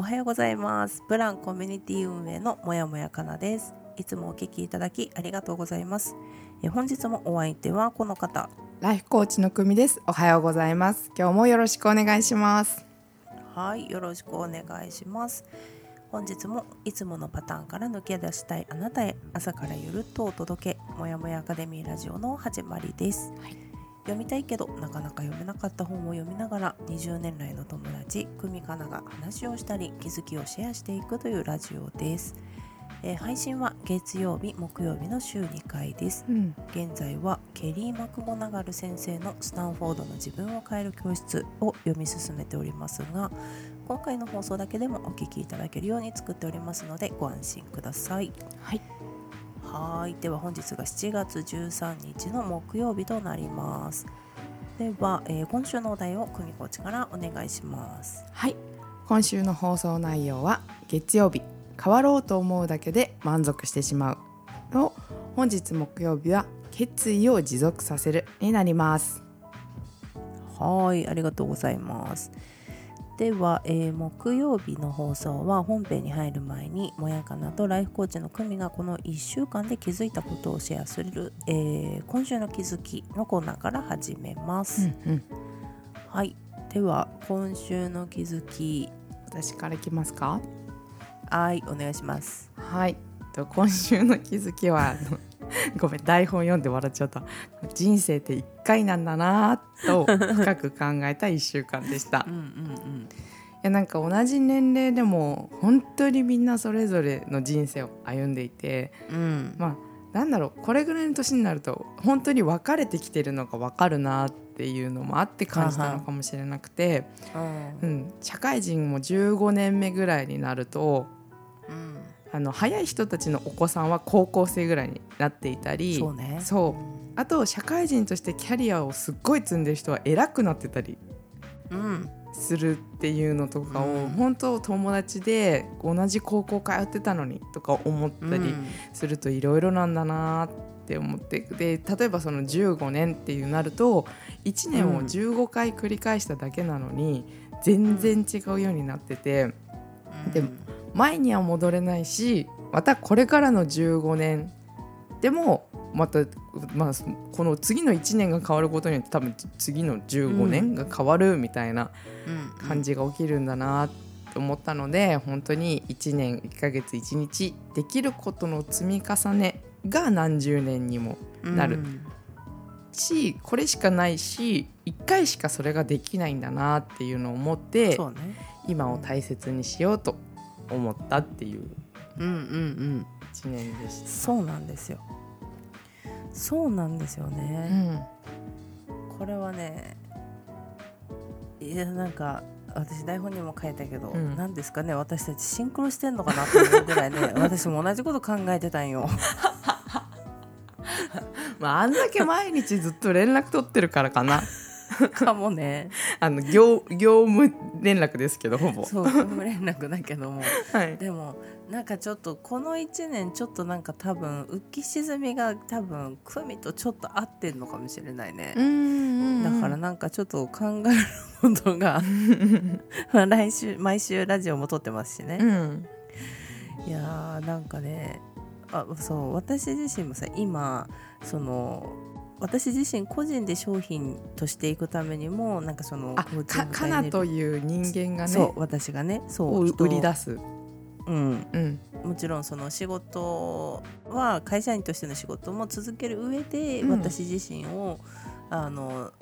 おはようございますブランコミュニティ運営のもやもやかなですいつもお聞きいただきありがとうございますえ本日もお相手はこの方ライフコーチの久美です。おはようございます。今日もよろしくお願いします。はい、よろしくお願いします。本日もいつものパターンから抜け出したいあなたへ朝からゆるっとお届けもやもやアカデミーラジオの始まりです、はい読みたいけどなかなか読めなかった本を読みながら20年来の友達久美かなが話をしたり気づきをシェアしていくというラジオです、えー配信は月曜日木曜日の週2回です。うん、現在はケリー・マクゴナガル先生の「スタンフォードの自分を変える教室」を読み進めておりますが今回の放送だけでもお聞きいただけるように作っておりますのでご安心ください。はい、はいでは本日が7月13日の木曜日となりますでは、えー今週のお題を久美コーチからお願いしますはい。今週の放送内容は月曜日変わろうと思うだけで満足してしまうを本日木曜日は決意を持続させるになります。はい、ありがとうございます。では、えー木曜日の放送は本編に入る前にもやかなとライフコーチの久美がこの1週間で気づいたことをシェアする、えー今週の気づきのコーナーから始めます。うん、はい、では今週の気づき私からいきますか？はいお願いします。はい。と今週の気づきは ごめん台本読んで笑っちゃった。人生って一回なんだなぁと深く考えた一週間でした。うんうんいやなんか同じ年齢でも本当にみんなそれぞれの人生を歩んでいてうんうんまあなんだろうこれぐらいの年になると本当に分かれてきてるのが分かるなっていうのもあって感じたのかもしれなくて、ううんん、社会人も15年目ぐらいになるとうんあの早い人たちのお子さんは高校生ぐらいになっていたりそうね。そう。あと社会人としてキャリアをすっごい積んでる人は偉くなってたりうんするっていうのとかを、うん。本当友達で同じ高校通ってたのにとか思ったりするといろいろなんだなって思ってで例えばその15年っていうなると1年を15回繰り返しただけなのに全然違うようになっててうん。でも前には戻れないしまたこれからの15年でもまた、まあ、この次の1年が変わることによって多分次の15年が変わるみたいなうん感じが起きるんだなと思ったので本当に1年1ヶ月1日できることの積み重ねが何十年にもなるうんしこれしかないし1回しかそれができないんだなっていうのを思ってね。今を大切にしようと思ったっていううんうんうん。1年でした。そうなんですよ。そうなんですようね。んこれはね、いやなんか私台本にも書いたけど、うんなんですかね私たちシンクロしてんのかなと思うぐらいね 私も同じこと考えてたんよ。まあ、あんだけ毎日ずっと連絡取ってるからかな かもね。あの業業務連絡ですけどほぼ。そう業務連絡だけども はい、でもなんかちょっとこの1年ちょっとなんか多分浮き沈みが多分久美とちょっと合ってんのかもしれないね。だからなんかちょっと考えることがまあ 来週毎週ラジオも撮ってますしね、うんいやーなんかねあそう私自身もさ今その私自身個人で商品としていくためにもなんかそのかかなとういう人間がね。そう私がねそう売り出す。うん、うん。もちろんその仕事は会社員としての仕事も続ける上で、うん。私自身をあの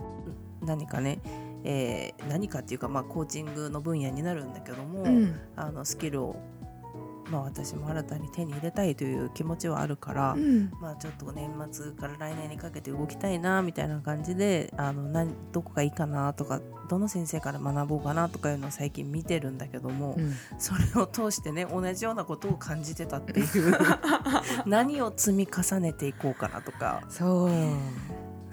何かね、えー何かっていうか、まあ、コーチングの分野になるんだけども、うん。あのスキルをまあ、私も新たに手に入れたいという気持ちはあるから、うん。まあ、ちょっと年末から来年にかけて動きたいなみたいな感じであの何どこがいいかなとかどの先生から学ぼうかなとかいうのを最近見てるんだけども、うん。それを通してね同じようなことを感じてたっていう。何を積み重ねていこうかなとか。そう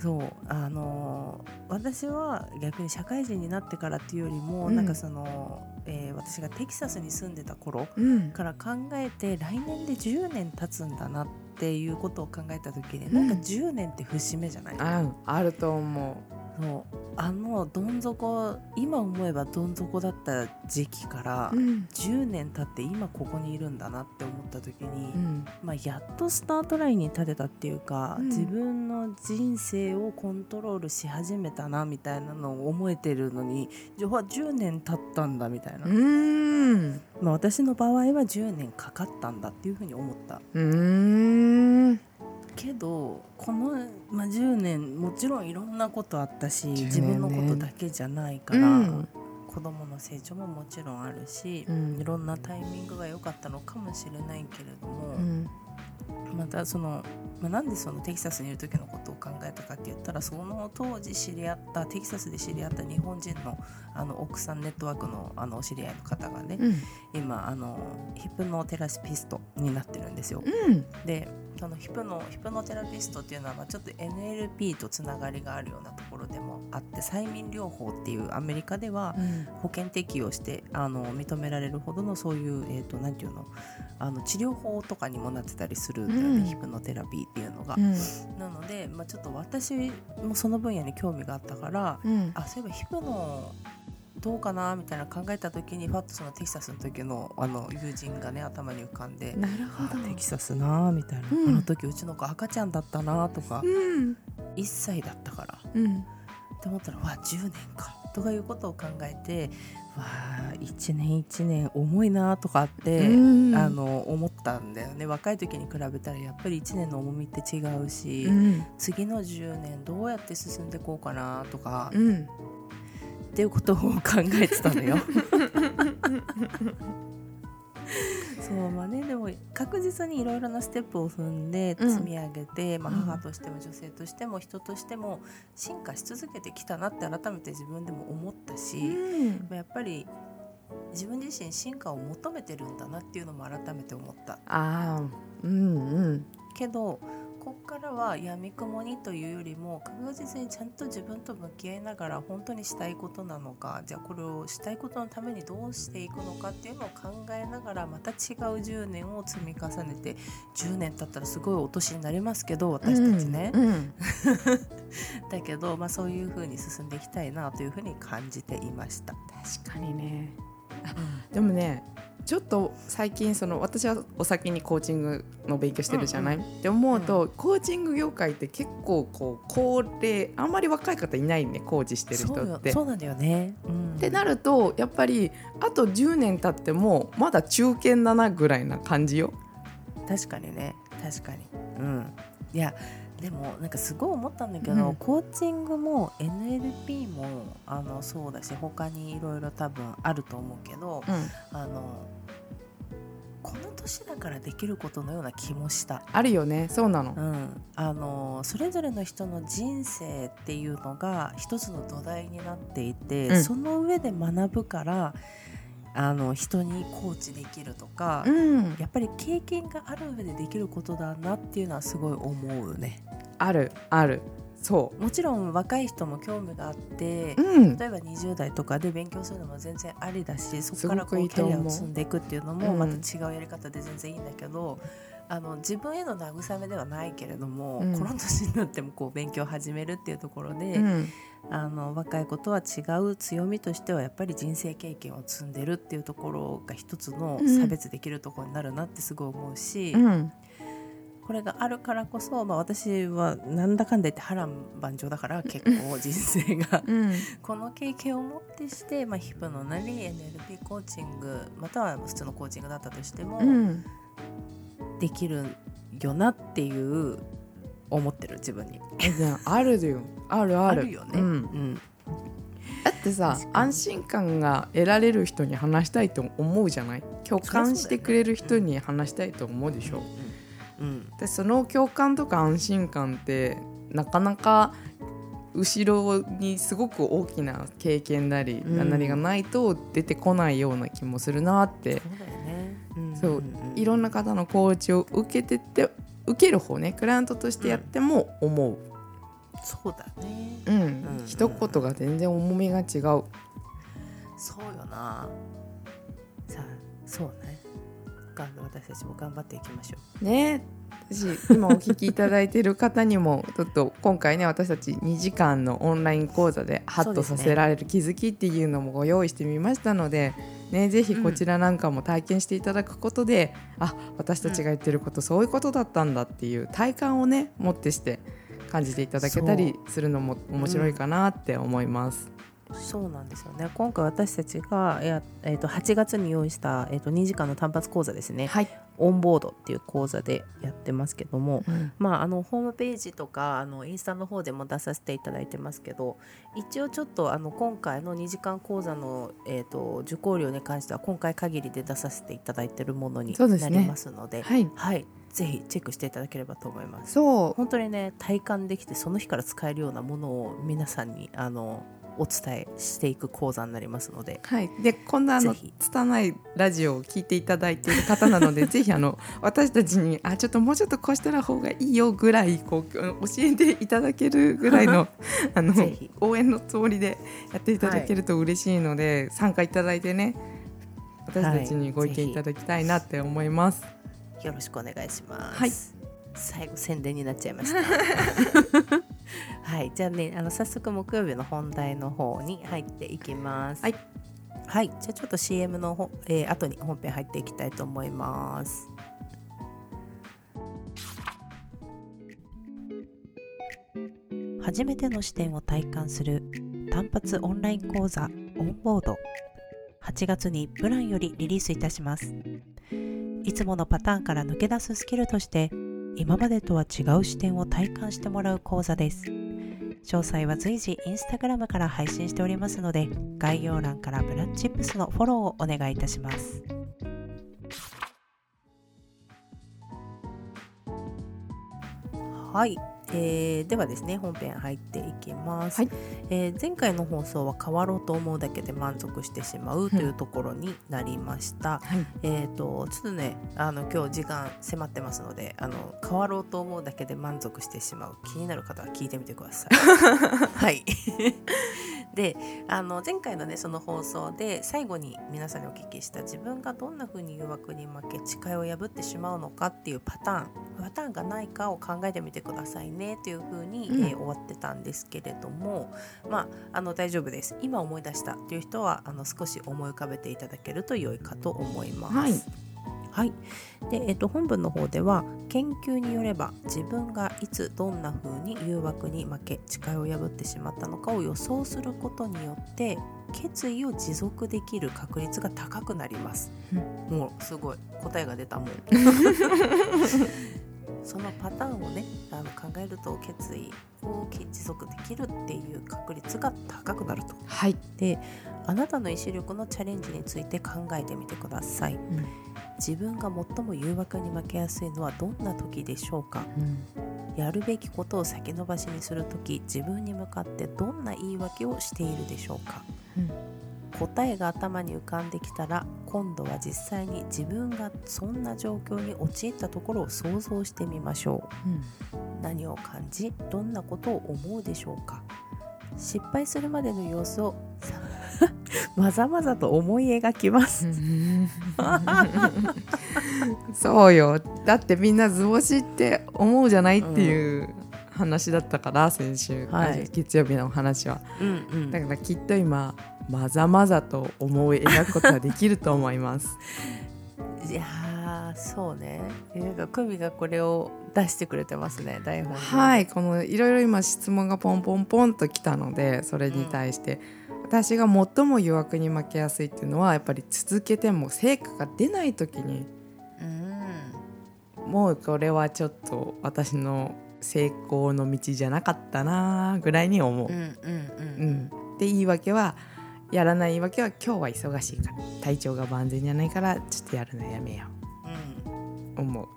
そうあのー私は逆に社会人になってからっていうよりも、うん。なんかその、えー私がテキサスに住んでた頃うん。から考えて来年で10年経つんだなっていうことを考えた時に、うん。なんか10年って節目じゃない？ああると思そうあのどん底今思えばどん底だった時期から、う、うん。10年経って今ここにいるんだなって思った時に、うん。まあ、やっとスタートラインに立てたっていうか、うん。自分の人生をコントロールし始めたなみたいなのを思えてるのにじゃあ10年経ったんだみたいな、うん。まあ、私の場合は10年かかったんだっていうふうに思った。うんけどこの、まあ、10年もちろんいろんなことあったし、10年ね。自分のことだけじゃないから、うん。子供の成長ももちろんあるし、うん。いろんなタイミングが良かったのかもしれないけれども、うん。またその、まあ、なんでそのテキサスにいる時のことを考えたかって言ったらその当時知り合ったテキサスで知り合った日本人のあの奥さんネットワークのあのお知り合いの方がね、うん。今あのヒプノテラピストになってるんですよ。うん。でそのヒプノヒプノテラピストっていうのはまあちょっと NLP とつながりがあるようなところでもあって催眠療法っていうアメリカでは保険適用してあの認められるほどのそういう、えー、となんていうのあの治療法とかにもなってたりするんだよね、うん。ヒプノテラピーっていうのが。うん。なので、まあ、ちょっと私もその分野に興味があったからうん。あそういえばヒプノどうかなみたいな考えた時にファッとそのテキサスの時のあの友人がね頭に浮かんで。なるほあどテキサスなみたいな、うん。あの時うちの子赤ちゃんだったなとか、うん。1歳だったからうん。って思ったらわあ10年かとかいうことを考えてわあ1年1年重いなとかって、うん。あの思ったんだよね。若い時に比べたらやっぱり1年の重みって違うし、うん。次の10年どうやって進んでいこうかなとか、っうんていうことを考えてたのよ。そうまあね、でも確実にいろいろなステップを踏んでうん。積み上げて、まあ、うん。母としても女性としても人としても進化し続けてきたなって改めて自分でも思ったし、うん。やっぱり自分自身進化を求めてるんだなっていうのも改めて思った。ああうんうん。けどこっからはやみくもにというよりも確実にちゃんと自分と向き合いながら本当にしたいことなのかじゃあこれをしたいことのためにどうしていくのかっていうのを考えながらまた違う10年を積み重ねて10年経ったらすごいお年になりますけど私たちね、うんうん。だけど、まあ、そういう風に進んでいきたいなというふうに感じていました。確かにね。でもねちょっと最近その私はお先にコーチングの勉強してるじゃない、って思うと、コーチング業界って結構こう高齢あんまり若い方いないねコーチしてる人そうよ。って。そうなんだよね、うん。ってなるとやっぱりあと10年経ってもまだ中堅だなぐらいな感じよ。確かにね。確かに。うん。いやでもなんかすごい思ったんだけど、うん。コーチングも NLP もあのそうだし他にいろいろ多分あると思うけど、うん、あのこの年だからできることのような気もした。あるよね。そうなの。う。ん、あのそれぞれの人の人生っていうのが一つの土台になっていて、うん。その上で学ぶからあの人にコーチできるとか、うん、やっぱり経験がある上でできることだなっていうのはすごい思うね。あるある。そもちろん若い人も興味があってう。うん、例えば20代とかで勉強するのも全然ありだしそこからこうキャリアを積んでいくっていうのもう。ん。また違うやり方で全然いいんだけど、あの自分への慰めではないけれども、うん。この年になってもこう勉強を始めるっていうところで、うんあの若い子とは違う強みとしてはやっぱり人生経験を積んでるっていうところが一つの差別できるところになるなってすごい思うし。うん。これがあるからこそ、まあ、私はなんだかんだ言って波乱万丈だから結構人生が うん。この経験をもってして、まあ、ヒプノなり NLP コーチングまたは普通のコーチングだったとしても、うん。できるよなっていう思ってる自分に。あるよ。あるある。あるよね。うん。うん。だっってさ安心感が得られる人に話したいと思うじゃない？共感してくれる人に話したいと思うでしょ。うん。でその共感とか安心感ってなかなか後ろにすごく大きな経験なりなりがないと出てこないような気もするなって、そういろんな方のコーチを受けてって受ける方ねクライアントとしてやっても思う、そうだね。うん。うん。一言が全然重みが違う。そうよな。さあそうねが私たちも頑張っていきましょね。私今お聞きいただいている方にもちょっと今回ね私たち2時間のオンライン講座でハッとさせられる気づきっていうのもご用意してみましたので、ね、ぜひこちらなんかも体験していただくことで、あ私たちが言ってることそういうことだったんだっていう体感をねもってして感じていただけたりするのも面白いかなって思います。うそうなんですよね。今回私たちがや、えー、と8月に用意した、えー、と2時間の単発講座ですね。はい、オンボードっていう講座でやってますけども、うん。まあ、あのホームページとかあのインスタの方でも出させていただいてますけど一応ちょっとあの今回の2時間講座の、えー、と受講料に関しては今回限りで出させていただいているものになりますのではい、はい、ぜひチェックしていただければと思います。そう。本当にね体感できてその日から使えるようなものを皆さんにあのお伝えしていく講座になりますのではい、でこんなあの拙いラジオを聞いていただいている方なので ぜひあの私たちにあちょっともうちょっとこうしたら方がいいよぐらいこう教えていただけるぐらいの あの応援のつもりでやっていただけると嬉しいので、参加いただいてね私たちにご意見いただきたいなって思います。よろしくお願いします。はい。最後宣伝になっちゃいました。はい、じゃあね、あの早速木曜日の本題の方に入っていきます。はい。はい、じゃあちょっと CM のほ、えー後に本編入っていきたいと思います。初めての視点を体感する単発オンライン講座オンボード8月にプランよりリリースいたしますいつものパターンから抜け出すスキルとして今までとは違う視点を体感してもらう講座です。詳細は随時インスタグラムから配信しておりますので概要欄からブラッチップスのフォローをお願いいたします。はい、えーではですね本編入っていきます、はい。えー前回の放送は変わろうと思うだけで満足してしまうというところになりました、はい、えー、とちょっとねあの今日時間迫ってますのであの変わろうと思うだけで満足してしまう気になる方は聞いてみてください。はいであの前回のねその放送で最後に皆さんにお聞きした自分がどんな風に誘惑に負け誓いを破ってしまうのかっていうパターンパターンがないかを考えてみてくださいねという風に、うん。えー終わってたんですけれどもまああの大丈夫です。今思い出したという人はあの少し思い浮かべていただけると良いかと思います。はいはい。でえっと、本文の方では研究によれば自分がいつどんな風に誘惑に負け誓いを破ってしまったのかを予想することによって決意を持続できる確率が高くなります、もうすごい。答えが出たもん そのパターンをねあの考えると決意を持続できるっていう確率が高くなると。はい、であなたの意志力のチャレンジについて考えてみてください。うん。自分が最も誘惑に負けやすいのはどんな時でしょうか？やるべきことを先延ばしにする時自分に向かってどんな言い訳をしているでしょうか？うん答えが頭に浮かんできたら今度は実際に自分がそんな状況に陥ったところを想像してみましょう。うん。何を感じどんなことを思うでしょうか。失敗するまでの様子を まざまざと思い描きます。そうよ。だってみんな図星って思うじゃないっていう話だったから先週、はい。月曜日の話は。うんうん。だからきっと今まざまざと思い描くことはできると思います。いやーそうね。なんか久美がこれを出してくれてますね台本に。はいこのいろいろ今質問がポンポンポンときたのでそれに対して、私が最も誘惑に負けやすいっていうのはやっぱり続けても成果が出ない時に。うん。もうこれはちょっと私の成功の道じゃなかったなぐらいに思う。うんうんううん。ん、で言い訳はやらないわけは今日は忙しいから体調が万全じゃないからちょっとやるのやめよう思う。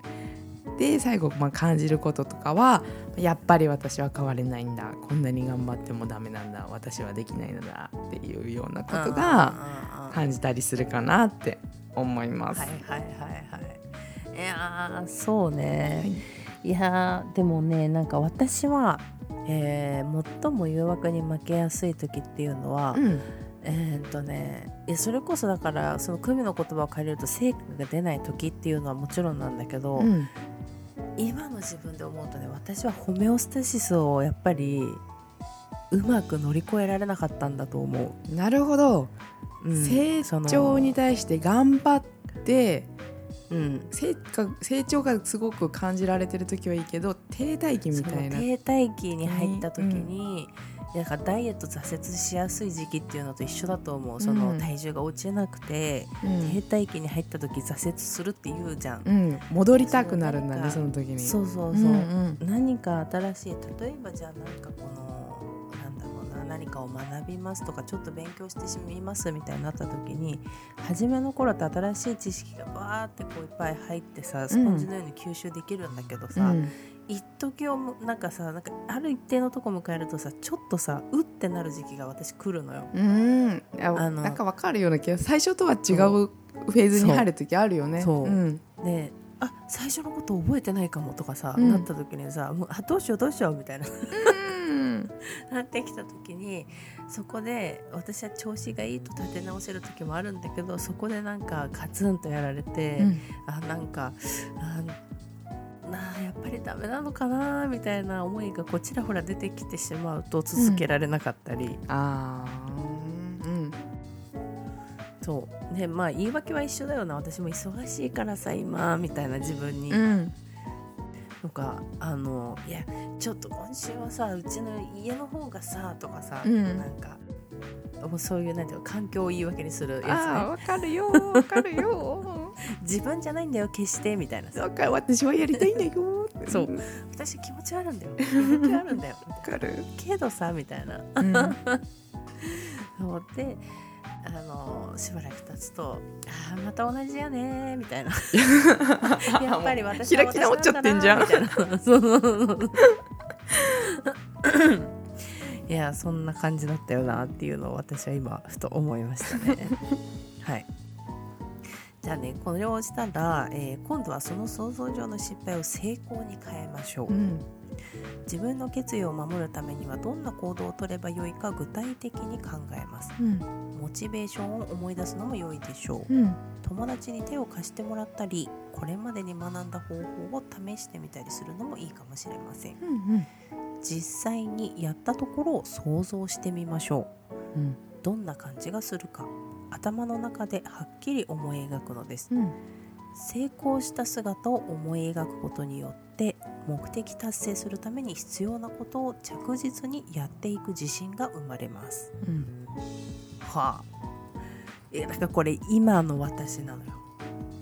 で最後、まあ、感じることとかはやっぱり私は変われないんだこんなに頑張ってもダメなんだ私はできないのだっていうようなことが感じたりするかなって思います。はいはいはいはい。いやーそうね。い、やーでもねなんか私は、えー最も誘惑に負けやすい時っていうのは、うんえーっとねいやそれこそだからその組の言葉を借りると成果が出ない時っていうのはもちろんなんだけど、うん今の自分で思うとね私はホメオスタシスをやっぱりうまく乗り越えられなかったんだと思なるほど、う。うん成長に対して頑張ってうん成果成長がすごく感じられてる時はいいけど停滞期みたいな。停滞期に入った時に、なんかダイエット挫折しやすい時期っていうのと一緒だと思う。そのうん体重が落ちなくて、うん。停滞期に入った時挫折するって言うじゃん、うん、戻りたくなるんだねその時に。そうそうそう、うんうん。何か新しい例えばじゃあなんかこのなんだろうな何かを学びますとかちょっと勉強してみますみたいになった時に初めの頃って新しい知識がバーってこういっぱい入ってさスポンジのように吸収できるんだけどさ、うん一時をむなんかさなんかある一定のとこ迎えるとさちょっとさうってなる時期が私来るのよ。うん、あのなんかわかるような気が最初とは違うフェーズに入る時あるよね。そう。うん。であ最初のこと覚えてないかもとかさ、うん。なった時にさもうあどうしようどうしようみたいな。うん。なってきた時にそこで私は調子がいいと立て直せる時もあるんだけどそこでなんかガツンとやられて、あなんかあなあやっぱりダメなのかなみたいな思いがこうちらほら出てきてしまうと続けられなかったり、あーうん。そう。ねまあ言い訳は一緒だよな。私も忙しいからさ今。みたいな自分に、うん。とかあのいやちょっと今週はさうちの家の方がさとかさ、うん。なんかもうそういうなんていうの環境を言い訳にするあーやわかるよわかるよ。つね 自分じゃないんだよ決してみたいな。さわかる。私はやりたいんだよ。そう。わ私気持ちはあるんだよ。気持ちはあるんだよ。みたいなかる、けどさみたいな。うん。思ってあのしばらく経つとあーまた同じやねみたいな。やっぱり私は開き直っちゃってんじゃん。いな。そうそうそう。いやそんな感じだったよなっていうのを私は今ふと思いましたね。はいじゃあねこれをしたら、えー今度はその想像上の失敗を成功に変えましょう、うん。自分の決意を守るためにはどんな行動を取ればよいか具体的に考えます。うん。モチベーションを思い出すのも良いでしょう。うん。友達に手を貸してもらったりこれまでに学んだ方法を試してみたりするのもいいかもしれませんうん。実際にやったところを想像してみましょう。うん。どんな感じがするか頭の中ではっきり思い描くのです。うん。成功した姿を思い描くことによって目的達成するために必要なことを着実にやっていく自信が生まれます。うん。はあ。えなんかこれ今の私なのよ。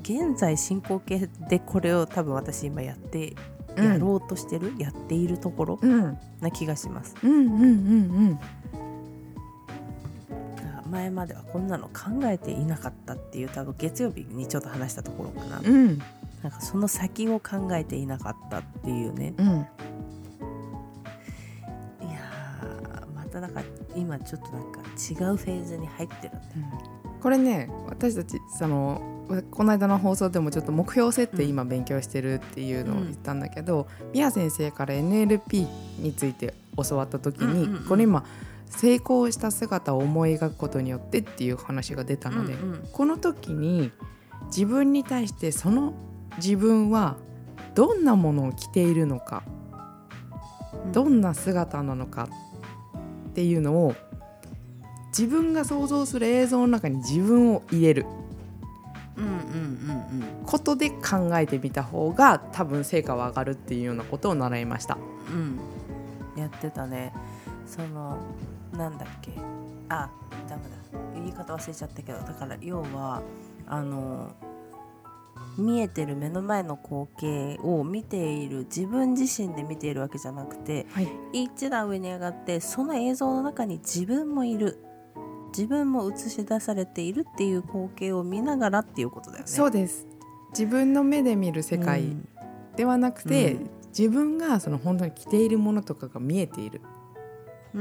現在進行形でこれを多分私今やってうん。やろうとしてる、やっているところうん。な気がします。うんうんうんあ前まではこんなの考えていなかったっていう多分月曜日にちょっと話したところかな、うん。なんかその先を考えていなかったっていうね。うん。いやーまたなんか今ちょっとなんか違うフェーズに入ってるんだよ。これね私たちそのこの間の放送でもちょっと目標設定今勉強してるっていうのを言ったんだけど、宮先生から NLP について教わった時に、うんうんうん。これ今成功した姿を思い描くことによってっていう話が出たので、うんうん。この時に自分に対してその自分はどんなものを着ているのかどんな姿なのかっていうのを自分が想像する映像の中に自分を入れるうんうんうんことで考えてみた方が多分成果は上がるっていうようなことを習いました。うんうん。やってたね。そのなんだっけ？あダメだ。言い方忘れちゃったけどだから要はあの見えてる目の前の光景を見ている自分自身で見ているわけじゃなくてはい、一段上に上がってその映像の中に自分もいる。自分も映し出されているっていう光景を見ながらっていうことだよね。そうです。自分の目で見る世界うん。ではなくて、うん。自分がその本当に着ているものとかが見えている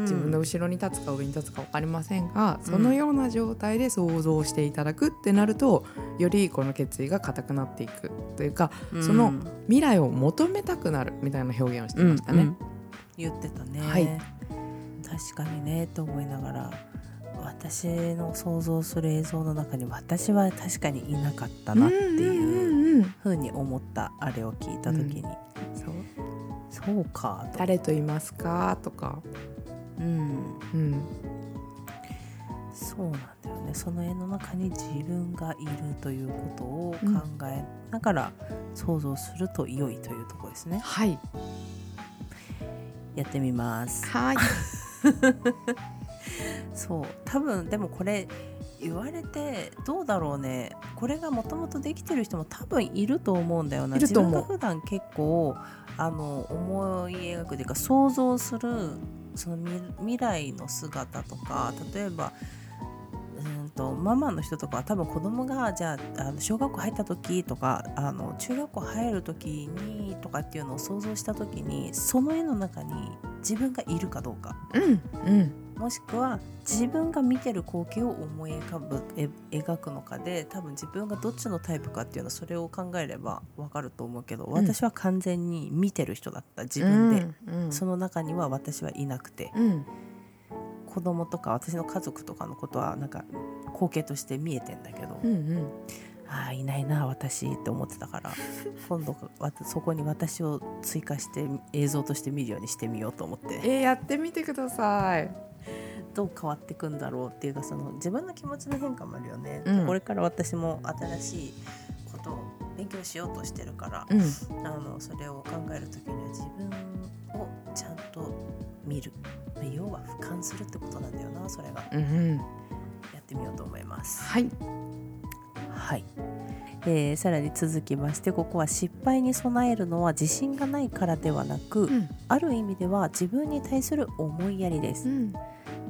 自分のうん後ろに立つか上に立つか分かりませんが、そのような状態で想像していただくってなるとよりこの決意が固くなっていくというかその未来を求めたくなるみたいな表現をしてましたね。うんうん。言ってたね、はい。確かにねと思いながら私の想像する映像の中に私は確かにいなかったなっていううんうんうんふうに思ったあれを聞いた時に、そう。そうかと、誰といますかとか、うん、うん、そうなんだよね。その絵の中に自分がいるということを考えながら想像すると良いというところですね。はい。やってみます。はい。そう多分でもこれ言われてどうだろうね。これがもともとできてる人も多分いると思うんだよな。自分が普段結構あの思い描くというか想像するその未来の姿とか例えばうんとママの人とかは多分子供がじゃああの小学校入った時とかあの中学校入る時にとかっていうのを想像した時にその絵の中に自分がいるかどうか。うんうん。もしくは自分が見てる光景を思い浮かぶえ描くのかで多分自分がどっちのタイプかっていうのはそれを考えれば分かると思うけど、私は完全に見てる人だった自分で、うんうん。その中には私はいなくて。うん。子供とか私の家族とかのことはなんか光景として見えてんだけど、うんうん。ああいないな私って思ってたから 今度そこに私を追加して映像として見るようにしてみようと思って。えーやってみてくださいどう変わっていくんだろうっていうかその自分の気持ちの変化もあるよね、うん。これから私も新しいことを勉強しようとしてるから、うん。あのそれを考える時には自分をちゃんと見る。要は俯瞰するってことなんだよなそれが。うんうん。やってみようと思います。はい。はい、えーさらに続きましてここは失敗に備えるのは自信がないからではなく、うん。ある意味では自分に対する思いやりです。うん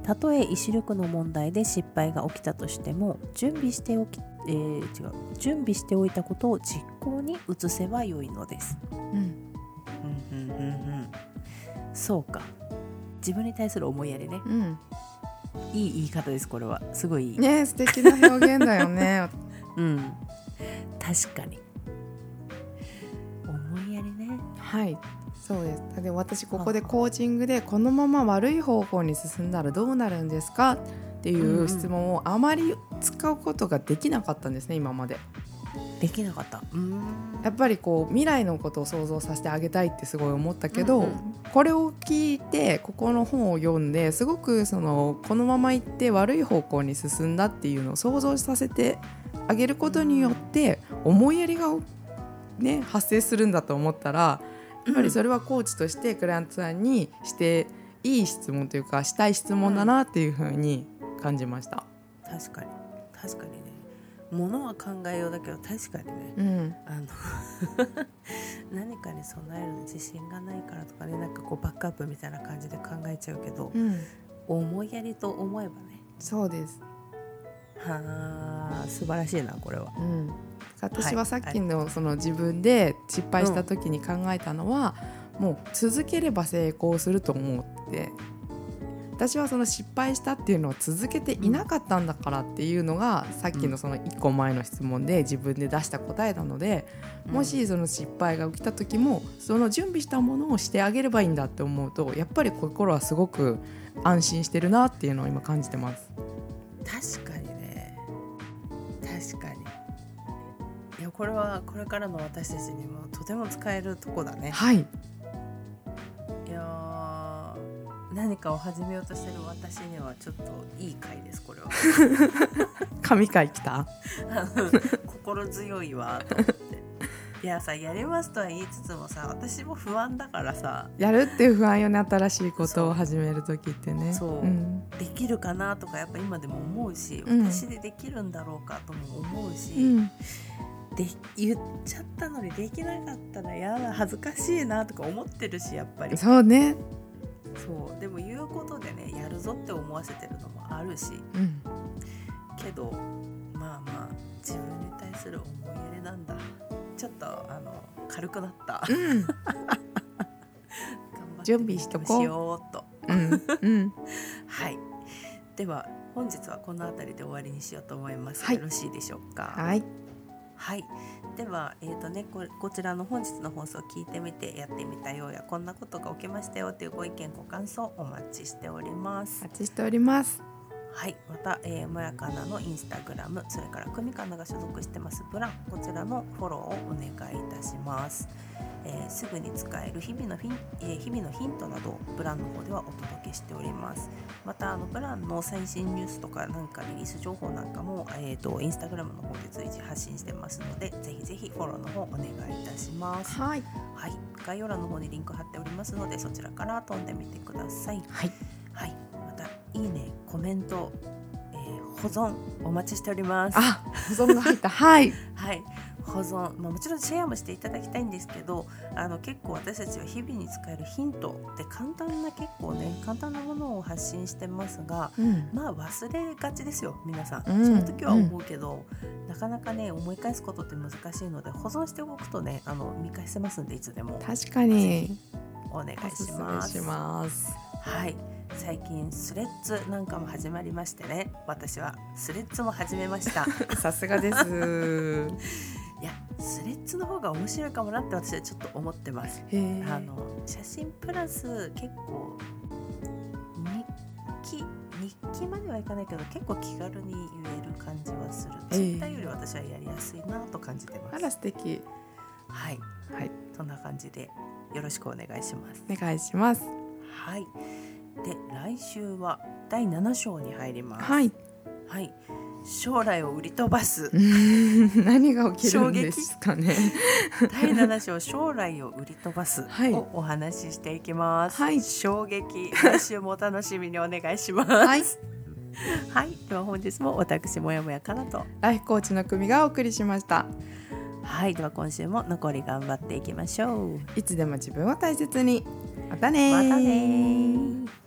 たとえ意志力の問題で失敗が起きたとしても準備しておき、えー違う準備しておいたことを実行に移せばよいのです。うん。そうか。自分に対する思いやりね。うん。いい言い方ですこれは。すごいいい、ね素敵な表現だよね。うん。確かに。思いやりね。はいそうです。で私ここでコーチングでこのまま悪い方向に進んだらどうなるんですか？っていんううん。質問をあまり使うことができなかったんですね今まで。できなかった。やっぱりこう未来のことを想像させてあげたいってすごい思ったけど、うんうん。これを聞いてここの本を読んですごくそのこのまま行って悪い方向に進んだっていうのを想像させてあげることによって思いやりが、ね、発生するんだと思ったらやっぱりそれはコーチとしてクライアントさんにしていい質問というかしたい質問だなっていうふうに感じました。確かに。確かにね。ものは考えようだけど確かにね。うん。あの 何かに備えるの自信がないからとかね。なんかこうバックアップみたいな感じで考えちゃうけど、うん、思いやりと思えばね。そうです。はあ素晴らしいなこれは。うん、私はさっきのその自分で失敗した時に考えたのは、もう続ければ成功すると思って。私はその失敗したっていうのを続けていなかったんだからっていうのが、さっきのその1個前の質問で自分で出した答えなので、もしその失敗が起きた時もその準備したものをしてあげればいいんだって思うとやっぱり心はすごく安心してるなっていうのを今感じてます。これはこれからの私たちにもとても使えるとこだね。はい、いやー何かを始めようとしてる私にはちょっといい回ですこれは。神回来た？心強いわと思って。いやさやりますとは言いつつもさ私も不安だからさ。やるっていう不安よね新しいことを始める時ってね。そう。うん。できるかなとかやっぱ今でも思うし、うん。私でできるんだろうかとも思うし、うんで言っちゃったのにできなかったらやだ恥ずかしいなとか思ってるしやっぱり。そうね。そうでも言うことでねやるぞって思わせてるのもあるし。うん。けどまあまあ自分に対する思い入れなんだ。ちょっとあの軽くなった。うん。頑 張準備しとこう。しようっと。うん。うん。はい。では本日はこの辺りで終わりにしようと思います、はい。よろしいでしょうか？はいはい、では、えーとね、ここちらの本日の放送を聞いてみてやってみたようやこんなことが起きましたよというご意見ご感想お待ちしておりますお。待ちしておりますはい、また、えー、もやかなのインスタグラムそれからくみかなが所属してますブランこちらのフォローをお願いいたします。えーすぐに使える日々のフィン、えー日々のヒントなどをブランの方ではお届けしております。またあのブランの最新ニュースとかなんかリリース情報なんかもえっ、とインスタグラムの方で随時発信してますのでぜひぜひフォローの方お願いいたします。はいはい、概要欄の方にリンク貼っておりますのでそちらから飛んでみてください。はいはい、いいね、コメント、えー保存お待ちしております。あ保存が入った。はい。はい、保存、まあ、もちろんシェアもしていただきたいんですけど、あの結構私たちは日々に使えるヒントで簡単な結構ね簡単なものを発信してますが。うん。まあ忘れがちですよ皆さん、うん。その時は思うけど、なかなかね思い返すことって難しいので保存しておくとねあの見返せますんでいつでも。確かに。お願いします。はい最近スレッズなんかも始まりましてね。私はスレッズも始めました。さすがです。いやスレッズの方が面白いかもなって私はちょっと思ってます。あの写真プラス結構日記日記まではいかないけど結構気軽に言える感じはする、ええ。ツイッターより私はやりやすいなと感じてまあらす素敵。はい。はい。そんな感じでよろしくお願いします。お願いします。はいで来週は第7章に入ります。はい。はい、将来を売り飛ばす。何が起きるんですかね。第7章将来を売り飛ばす。はい。をお話ししていきます、はい。衝撃。来週もお楽しみにお願いします。はい。はい、では本日も私もやもやかなと。ライフコーチの組がお送りしました。はい。では今週も残り頑張っていきましょう。いつでも自分を大切に。またねー。またねー